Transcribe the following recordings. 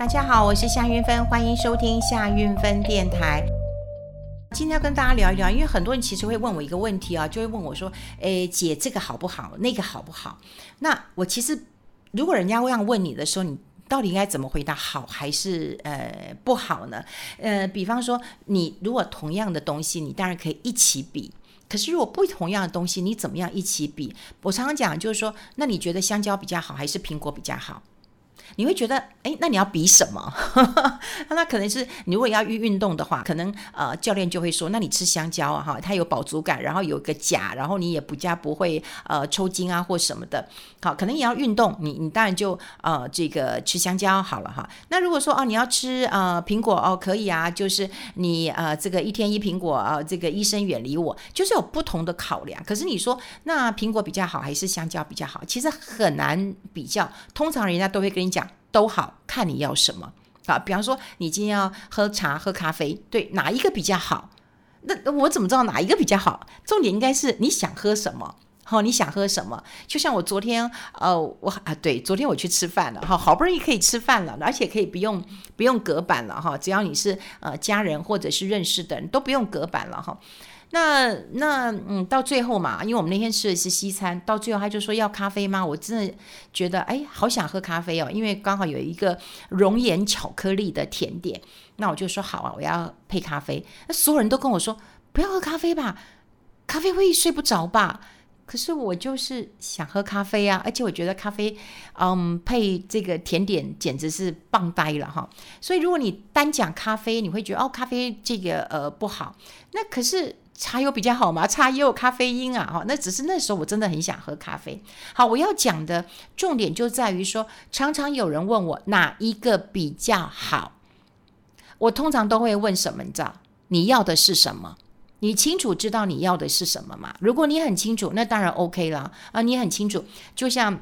大家好，我是夏云芬，欢迎收听夏云芬电台。今天要跟大家聊一聊，因为很多人其实会问我一个问题啊，就会问我说：“诶，姐，这个好不好？那个好不好？”那我其实，如果人家这样问你的时候，你到底应该怎么回答？好还是呃不好呢？呃，比方说，你如果同样的东西，你当然可以一起比。可是如果不同样的东西，你怎么样一起比？我常常讲就是说，那你觉得香蕉比较好，还是苹果比较好？你会觉得，哎，那你要比什么？那可能是你如果要运运动的话，可能呃教练就会说，那你吃香蕉啊，哈，它有饱足感，然后有个钾，然后你也不加不会呃抽筋啊或什么的。好，可能也要运动，你你当然就呃这个吃香蕉好了哈。那如果说哦你要吃呃苹果哦可以啊，就是你呃这个一天一苹果啊，呃，这个医生远离我，就是有不同的考量。可是你说那苹果比较好还是香蕉比较好？其实很难比较，通常人家都会跟你讲。都好，看你要什么啊。比方说，你今天要喝茶、喝咖啡，对，哪一个比较好？那我怎么知道哪一个比较好？重点应该是你想喝什么。好、你想喝什么？就像我昨天，呃，我啊，对，昨天我去吃饭了，哈，好不容易可以吃饭了，而且可以不用不用隔板了，哈，只要你是呃家人或者是认识的人都不用隔板了，哈。那那嗯，到最后嘛，因为我们那天吃的是西餐，到最后他就说要咖啡吗？我真的觉得哎，好想喝咖啡哦，因为刚好有一个熔岩巧克力的甜点，那我就说好啊，我要配咖啡。那所有人都跟我说不要喝咖啡吧，咖啡会睡不着吧？可是我就是想喝咖啡啊，而且我觉得咖啡嗯配这个甜点简直是棒呆了哈。所以如果你单讲咖啡，你会觉得哦，咖啡这个呃不好。那可是。茶有比较好吗？茶也有咖啡因啊，哈，那只是那时候我真的很想喝咖啡。好，我要讲的重点就在于说，常常有人问我哪一个比较好，我通常都会问什么？你知道你要的是什么？你清楚知道你要的是什么吗？如果你很清楚，那当然 OK 了啊，你很清楚，就像。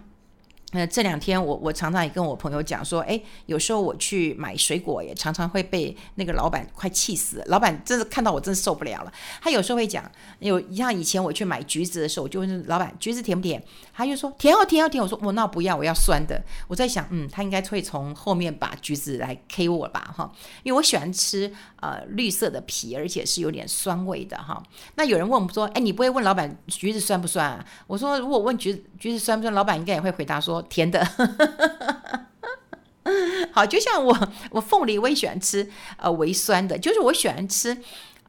呃，这两天我我常常也跟我朋友讲说，哎，有时候我去买水果，也常常会被那个老板快气死。老板真的看到我真受不了了。他有时候会讲，有像以前我去买橘子的时候，我就问老板橘子甜不甜？他就说甜哦，甜哦，甜。我说我那不要，我要酸的。我在想，嗯，他应该会从后面把橘子来 K 我吧，哈，因为我喜欢吃呃绿色的皮，而且是有点酸味的哈。那有人问我们说，哎，你不会问老板橘子酸不酸啊？我说如果问橘子橘子酸不酸，老板应该也会回答说。甜的，好，就像我，我凤梨我也喜欢吃，呃，微酸的，就是我喜欢吃，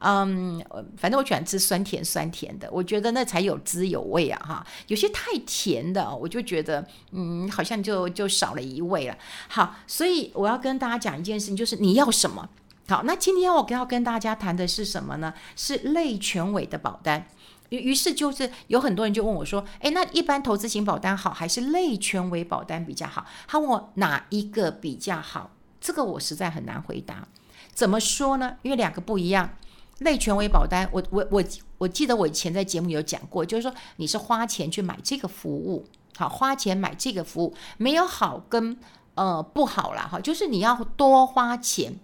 嗯，反正我喜欢吃酸甜酸甜的，我觉得那才有滋有味啊，哈，有些太甜的，我就觉得，嗯，好像就就少了一味了。好，所以我要跟大家讲一件事情，就是你要什么？好，那今天我要跟大家谈的是什么呢？是类权委的保单。于于是就是有很多人就问我说：“诶，那一般投资型保单好，还是类权威保单比较好？”他问我哪一个比较好？这个我实在很难回答。怎么说呢？因为两个不一样。类权威保单，我我我我记得我以前在节目有讲过，就是说你是花钱去买这个服务，好，花钱买这个服务没有好跟呃不好啦，哈，就是你要多花钱。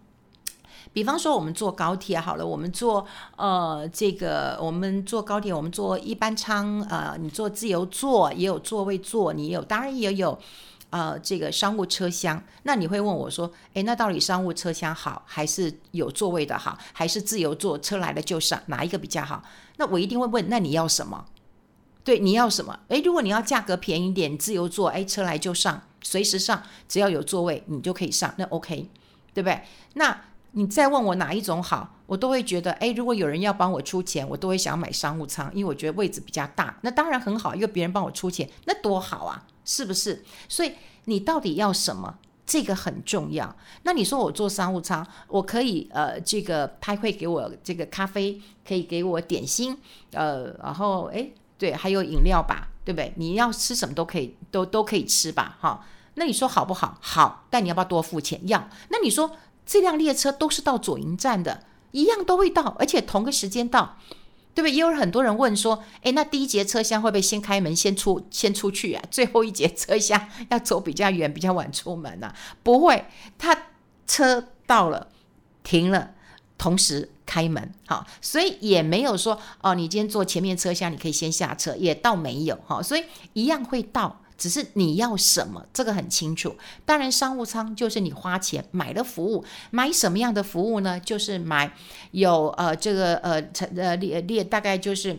比方说，我们坐高铁好了，我们坐呃这个，我们坐高铁，我们坐一般舱，呃，你坐自由座也有座位坐，你有当然也有呃这个商务车厢。那你会问我说，诶，那到底商务车厢好，还是有座位的好，还是自由座车来了就上，哪一个比较好？那我一定会问，那你要什么？对，你要什么？诶，如果你要价格便宜点，自由座，诶，车来就上，随时上，只要有座位你就可以上，那 OK，对不对？那你再问我哪一种好，我都会觉得，诶，如果有人要帮我出钱，我都会想买商务舱，因为我觉得位置比较大。那当然很好，因为别人帮我出钱，那多好啊，是不是？所以你到底要什么？这个很重要。那你说我坐商务舱，我可以呃，这个他会给我这个咖啡，可以给我点心，呃，然后诶，对，还有饮料吧，对不对？你要吃什么都可以，都都可以吃吧，哈。那你说好不好？好，但你要不要多付钱？要。那你说？这辆列车都是到左营站的，一样都会到，而且同个时间到，对不对？也有很多人问说，诶，那第一节车厢会不会先开门，先出，先出去啊？最后一节车厢要走比较远，比较晚出门啊？不会，他车到了，停了，同时开门，好，所以也没有说哦，你今天坐前面车厢，你可以先下车，也倒没有哈，所以一样会到。只是你要什么，这个很清楚。当然，商务舱就是你花钱买的服务，买什么样的服务呢？就是买有呃这个呃呃列列大概就是。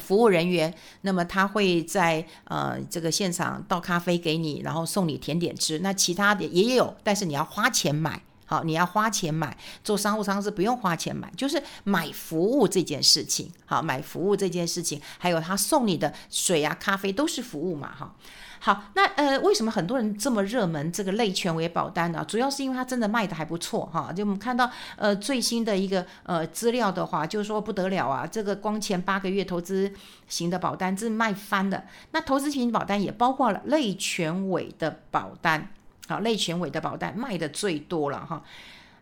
服务人员，那么他会在呃这个现场倒咖啡给你，然后送你甜点吃。那其他的也有，但是你要花钱买，好，你要花钱买。做商务舱是不用花钱买，就是买服务这件事情，好，买服务这件事情，还有他送你的水啊、咖啡都是服务嘛，哈。好，那呃，为什么很多人这么热门这个类权威保单呢？主要是因为它真的卖得还不错哈。就我们看到呃最新的一个呃资料的话，就是说不得了啊，这个光前八个月投资型的保单是卖翻的。那投资型保单也包括了类权威的保单，好，类权威的保单卖的最多了哈。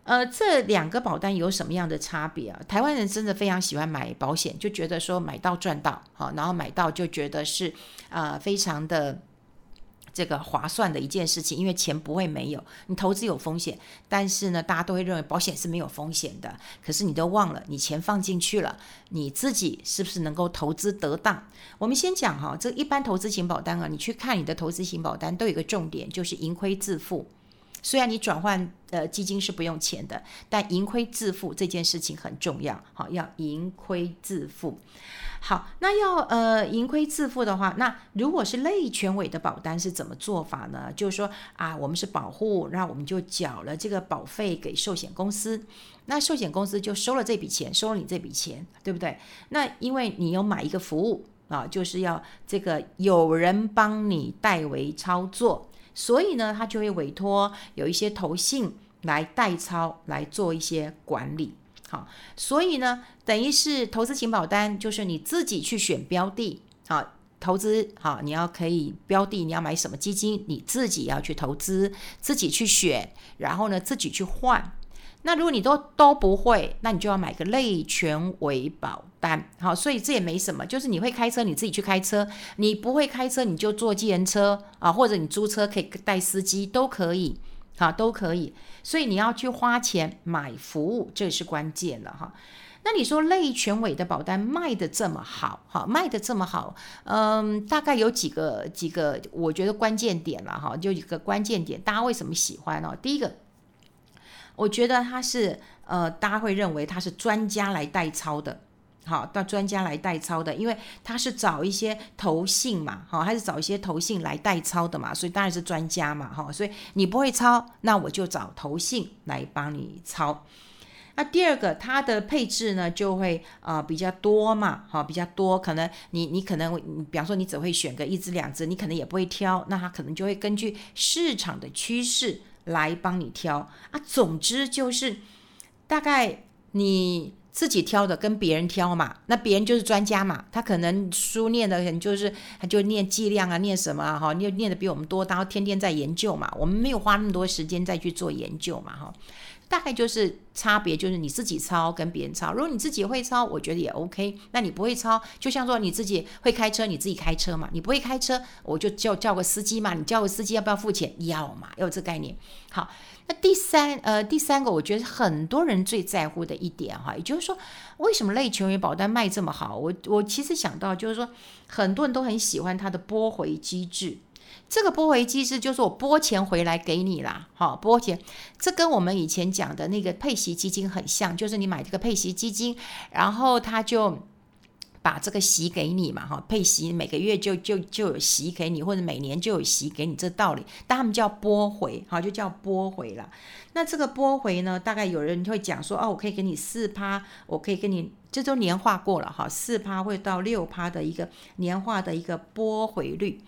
呃，这两个保单有什么样的差别啊？台湾人真的非常喜欢买保险，就觉得说买到赚到，好，然后买到就觉得是呃非常的。这个划算的一件事情，因为钱不会没有，你投资有风险，但是呢，大家都会认为保险是没有风险的。可是你都忘了，你钱放进去了，你自己是不是能够投资得当？我们先讲哈，这一般投资型保单啊，你去看你的投资型保单，都有一个重点，就是盈亏自负。虽然你转换呃基金是不用钱的，但盈亏自负这件事情很重要，好，要盈亏自负。好，那要呃盈亏自负的话，那如果是类权委的保单是怎么做法呢？就是说啊，我们是保护，那我们就缴了这个保费给寿险公司，那寿险公司就收了这笔钱，收了你这笔钱，对不对？那因为你有买一个服务啊，就是要这个有人帮你代为操作。所以呢，他就会委托有一些投信来代操来做一些管理。好，所以呢，等于是投资型保单，就是你自己去选标的。好，投资好，你要可以标的，你要买什么基金，你自己要去投资，自己去选，然后呢，自己去换。那如果你都都不会，那你就要买个类权威保单，好，所以这也没什么，就是你会开车，你自己去开车；你不会开车，你就坐计程车啊，或者你租车可以带司机都可以，好，都可以。所以你要去花钱买服务，这是关键了哈。那你说类权威的保单卖的这么好，哈，卖的这么好，嗯，大概有几个几个，我觉得关键点了哈，就一个关键点，大家为什么喜欢哦？第一个。我觉得他是呃，大家会认为他是专家来代操的，好，到专家来代操的，因为他是找一些投信嘛，好，还是找一些投信来代操的嘛，所以当然是专家嘛，哈，所以你不会抄，那我就找投信来帮你抄。那第二个，它的配置呢就会呃比较多嘛，好，比较多，可能你你可能你比方说你只会选个一只两只，你可能也不会挑，那他可能就会根据市场的趋势。来帮你挑啊，总之就是大概你自己挑的跟别人挑嘛，那别人就是专家嘛，他可能书念的很就是他就念剂量啊，念什么啊哈，念念的比我们多，然后天天在研究嘛，我们没有花那么多时间再去做研究嘛哈。大概就是差别，就是你自己抄跟别人抄。如果你自己会抄，我觉得也 OK。那你不会抄，就像说你自己会开车，你自己开车嘛。你不会开车，我就叫叫个司机嘛。你叫个司机要不要付钱？要嘛，要有这概念。好，那第三呃第三个，我觉得很多人最在乎的一点哈，也就是说，为什么类权威保单卖这么好？我我其实想到就是说，很多人都很喜欢它的拨回机制。这个拨回机制就是我拨钱回来给你啦，好，拨钱，这跟我们以前讲的那个配息基金很像，就是你买这个配息基金，然后他就把这个息给你嘛，哈，配息每个月就就就有息给你，或者每年就有息给你，这道理，但他们叫拨回，哈，就叫拨回了。那这个拨回呢，大概有人会讲说，哦，我可以给你四趴，我可以给你，这都年化过了哈，四趴会到六趴的一个年化的一个拨回率。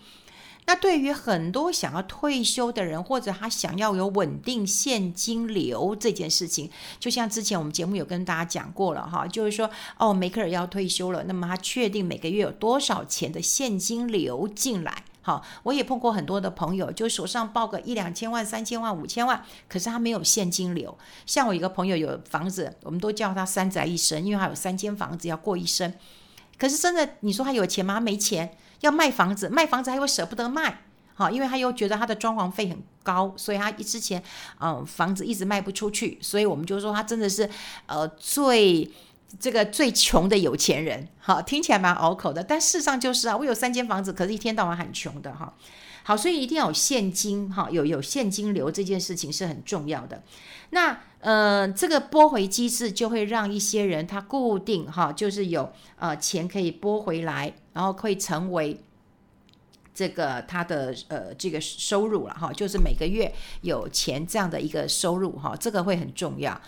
那对于很多想要退休的人，或者他想要有稳定现金流这件事情，就像之前我们节目有跟大家讲过了哈，就是说哦，梅克尔要退休了，那么他确定每个月有多少钱的现金流进来？好，我也碰过很多的朋友，就手上抱个一两千万、三千万、五千万，可是他没有现金流。像我一个朋友有房子，我们都叫他三宅一生，因为他有三间房子要过一生。可是真的，你说他有钱吗？他没钱。要卖房子，卖房子还会舍不得卖，好，因为他又觉得他的装潢费很高，所以他一之前，嗯，房子一直卖不出去，所以我们就说他真的是，呃，最这个最穷的有钱人，好，听起来蛮拗口的，但事实上就是啊，我有三间房子，可是一天到晚很穷的哈。好，所以一定要有现金哈，有有现金流这件事情是很重要的。那呃，这个拨回机制就会让一些人他固定哈，就是有呃钱可以拨回来，然后可以成为这个他的呃这个收入了哈，就是每个月有钱这样的一个收入哈，这个会很重要。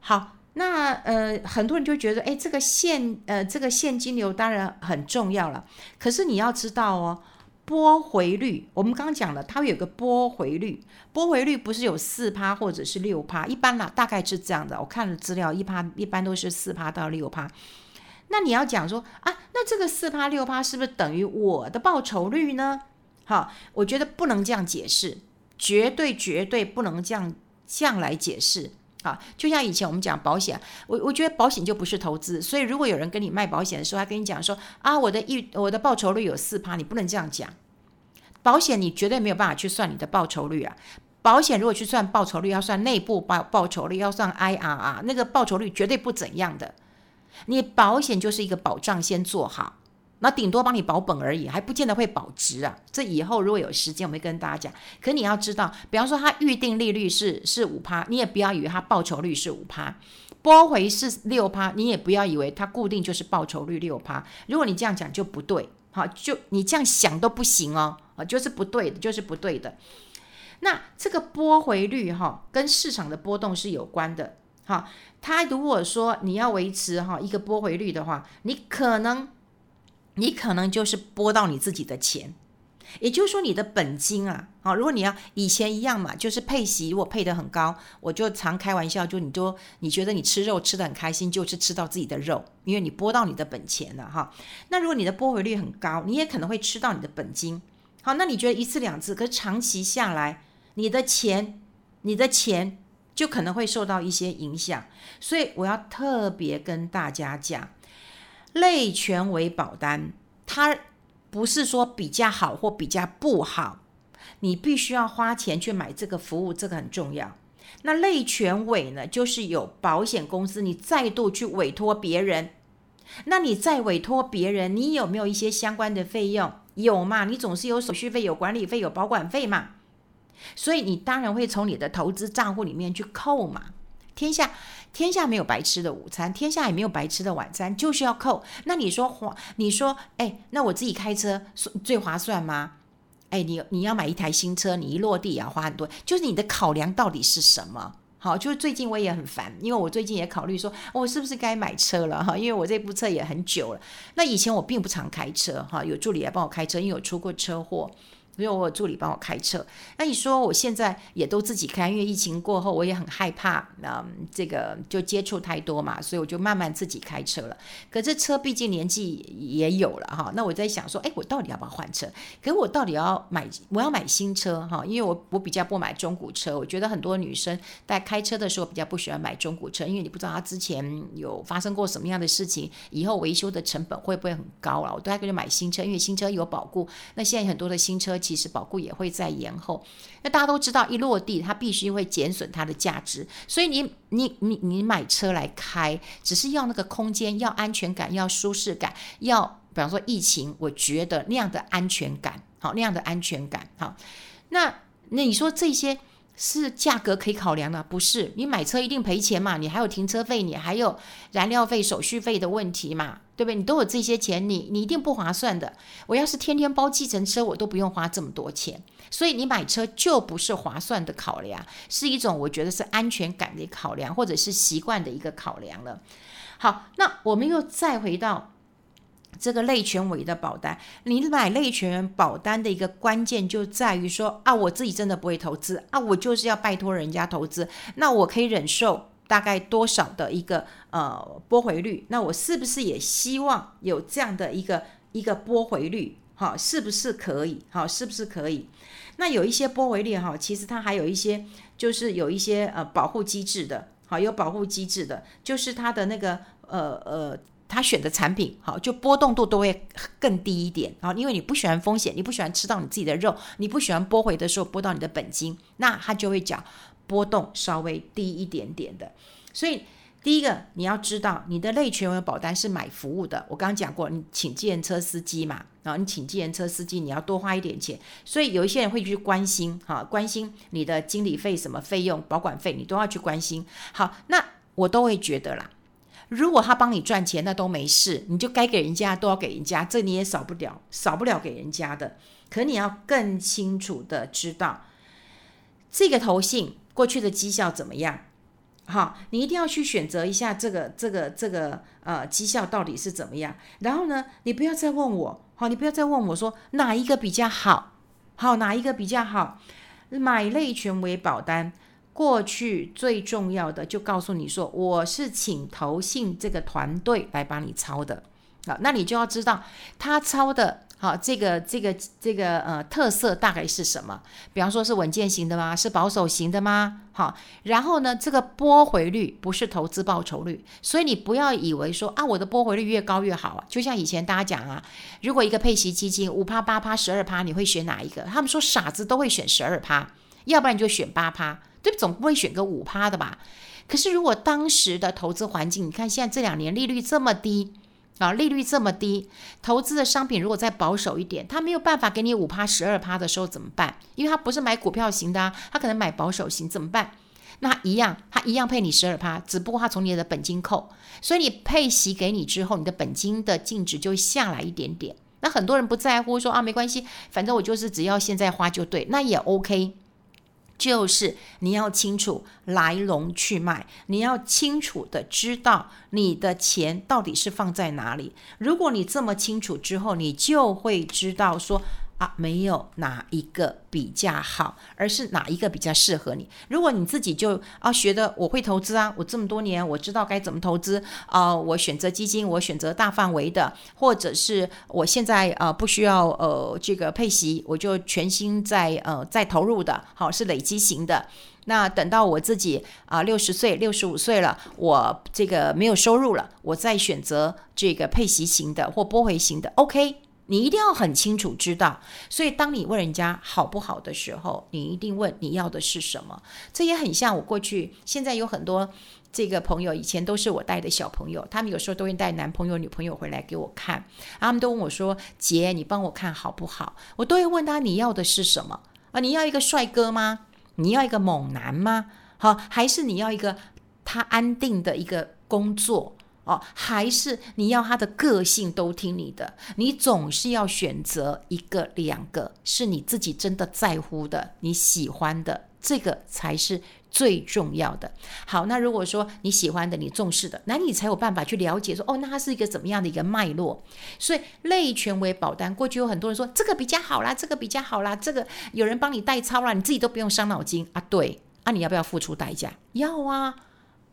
好。那呃，很多人就觉得，哎，这个现呃，这个现金流当然很重要了。可是你要知道哦，拨回率，我们刚刚讲了，它有个拨回率，拨回率不是有四趴或者是六趴，一般啦，大概是这样的。我看了资料，一趴一般都是四趴到六趴。那你要讲说啊，那这个四趴六趴是不是等于我的报酬率呢？好，我觉得不能这样解释，绝对绝对不能这样这样来解释。啊，就像以前我们讲保险，我我觉得保险就不是投资，所以如果有人跟你卖保险的时候，他跟你讲说啊，我的一我的报酬率有四趴，你不能这样讲。保险你绝对没有办法去算你的报酬率啊。保险如果去算报酬率，要算内部报报酬率，要算 IRR，那个报酬率绝对不怎样的。你保险就是一个保障，先做好。那顶多帮你保本而已，还不见得会保值啊。这以后如果有时间，我会跟大家讲。可你要知道，比方说它预定利率是是五趴，你也不要以为它报酬率是五趴；拨回是六趴，你也不要以为它固定就是报酬率六趴。如果你这样讲就不对，好，就你这样想都不行哦，啊，就是不对的，就是不对的。那这个拨回率哈，跟市场的波动是有关的。哈，它如果说你要维持哈一个拨回率的话，你可能。你可能就是拨到你自己的钱，也就是说你的本金啊，好，如果你要以前一样嘛，就是配息，如果配得很高，我就常开玩笑，就你就你觉得你吃肉吃得很开心，就是吃到自己的肉，因为你拨到你的本钱了哈。那如果你的拨回率很高，你也可能会吃到你的本金。好，那你觉得一次两次，可是长期下来，你的钱，你的钱就可能会受到一些影响。所以我要特别跟大家讲。类权委保单，它不是说比较好或比较不好，你必须要花钱去买这个服务，这个很重要。那类权委呢，就是有保险公司，你再度去委托别人，那你再委托别人，你有没有一些相关的费用？有嘛？你总是有手续费、有管理费、有保管费嘛？所以你当然会从你的投资账户里面去扣嘛。天下。天下没有白吃的午餐，天下也没有白吃的晚餐，就是要扣。那你说划？你说，哎，那我自己开车最划算吗？哎，你你要买一台新车，你一落地也要花很多。就是你的考量到底是什么？好，就是最近我也很烦，因为我最近也考虑说，我是不是该买车了哈？因为我这部车也很久了。那以前我并不常开车哈，有助理来帮我开车，因为我出过车祸。因为我有助理帮我开车，那你说我现在也都自己开，因为疫情过后我也很害怕，嗯，这个就接触太多嘛，所以我就慢慢自己开车了。可这车毕竟年纪也有了哈，那我在想说，哎，我到底要不要换车？可我到底要买，我要买新车哈，因为我我比较不买中古车，我觉得很多女生在开车的时候比较不喜欢买中古车，因为你不知道她之前有发生过什么样的事情，以后维修的成本会不会很高了？我都还可以买新车，因为新车有保固。那现在很多的新车。其实保固也会在延后，那大家都知道，一落地它必须会减损它的价值，所以你你你你买车来开，只是要那个空间，要安全感，要舒适感，要比方说疫情，我觉得那样的安全感，好，那样的安全感，好，那那你说这些。是价格可以考量的，不是？你买车一定赔钱嘛？你还有停车费，你还有燃料费、手续费的问题嘛？对不对？你都有这些钱，你你一定不划算的。我要是天天包计程车，我都不用花这么多钱。所以你买车就不是划算的考量，是一种我觉得是安全感的考量，或者是习惯的一个考量了。好，那我们又再回到。这个类权委的保单，你买类权保单的一个关键就在于说啊，我自己真的不会投资啊，我就是要拜托人家投资，那我可以忍受大概多少的一个呃拨回率？那我是不是也希望有这样的一个一个拨回率？哈，是不是可以？好，是不是可以？那有一些拨回率哈，其实它还有一些就是有一些呃保护机制的，好，有保护机制的，就是它的那个呃呃。他选的产品好，就波动度都会更低一点啊，因为你不喜欢风险，你不喜欢吃到你自己的肉，你不喜欢拨回的时候拨到你的本金，那他就会讲波动稍微低一点点的。所以第一个，你要知道你的类权益保单是买服务的。我刚刚讲过，你请计程车司机嘛，然后你请计程车司机，你要多花一点钱，所以有一些人会去关心，哈，关心你的经理费、什么费用、保管费，你都要去关心。好，那我都会觉得啦，如果他帮你赚钱，那都没事，你就该给人家都要给人家，这你也少不了，少不了给人家的。可你要更清楚的知道，这个投信过去的绩效怎么样。好，你一定要去选择一下这个、这个、这个呃绩效到底是怎么样。然后呢，你不要再问我，好，你不要再问我说哪一个比较好，好，哪一个比较好。买类权为保单，过去最重要的就告诉你说，我是请投信这个团队来帮你抄的，好，那你就要知道他抄的。好，这个这个这个呃特色大概是什么？比方说是稳健型的吗？是保守型的吗？好，然后呢，这个拨回率不是投资报酬率，所以你不要以为说啊，我的拨回率越高越好啊。就像以前大家讲啊，如果一个配息基金五趴八趴十二趴，你会选哪一个？他们说傻子都会选十二趴，要不然你就选八趴，总不会选个五趴的吧？可是如果当时的投资环境，你看现在这两年利率这么低。啊，利率这么低，投资的商品如果再保守一点，他没有办法给你五趴、十二趴的时候怎么办？因为他不是买股票型的啊，他可能买保守型，怎么办？那一样，他一样配你十二趴，只不过他从你的本金扣，所以你配息给你之后，你的本金的净值就下来一点点。那很多人不在乎说啊，没关系，反正我就是只要现在花就对，那也 OK。就是你要清楚来龙去脉，你要清楚的知道你的钱到底是放在哪里。如果你这么清楚之后，你就会知道说。啊，没有哪一个比较好，而是哪一个比较适合你。如果你自己就啊学的我会投资啊，我这么多年我知道该怎么投资啊，我选择基金，我选择大范围的，或者是我现在啊不需要呃这个配息，我就全心在呃在投入的，好是累积型的。那等到我自己啊六十岁、六十五岁了，我这个没有收入了，我再选择这个配息型的或拨回型的，OK。你一定要很清楚知道，所以当你问人家好不好的时候，你一定问你要的是什么。这也很像我过去，现在有很多这个朋友，以前都是我带的小朋友，他们有时候都会带男朋友、女朋友回来给我看，他们都问我说：“姐，你帮我看好不好？”我都会问他：“你要的是什么？啊，你要一个帅哥吗？你要一个猛男吗？好，还是你要一个他安定的一个工作？”哦，还是你要他的个性都听你的？你总是要选择一个、两个，是你自己真的在乎的、你喜欢的，这个才是最重要的。好，那如果说你喜欢的、你重视的，那你才有办法去了解说，哦，那它是一个怎么样的一个脉络？所以类权益保单，过去有很多人说这个比较好啦，这个比较好啦，这个有人帮你代操啦，你自己都不用伤脑筋啊。对，啊，你要不要付出代价？要啊。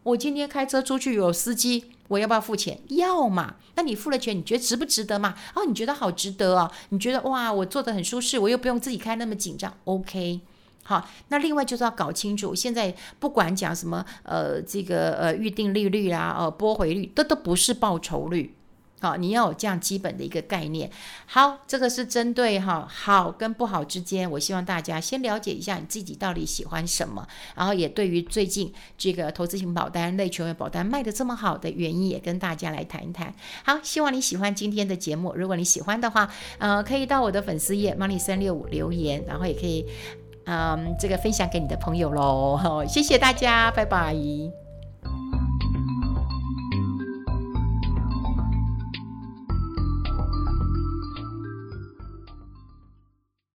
我今天开车出去有司机，我要不要付钱？要嘛。那你付了钱，你觉得值不值得嘛？哦，你觉得好值得哦？你觉得哇，我坐得很舒适，我又不用自己开那么紧张。OK，好。那另外就是要搞清楚，现在不管讲什么，呃，这个呃预定利率啦，呃，拨回率，这都不是报酬率。好，你要有这样基本的一个概念。好，这个是针对哈好跟不好之间，我希望大家先了解一下你自己到底喜欢什么，然后也对于最近这个投资型保单、类权益保单卖得这么好的原因，也跟大家来谈一谈。好，希望你喜欢今天的节目。如果你喜欢的话，呃，可以到我的粉丝页 Money 三六五留言，然后也可以嗯这个分享给你的朋友喽。好，谢谢大家，拜拜。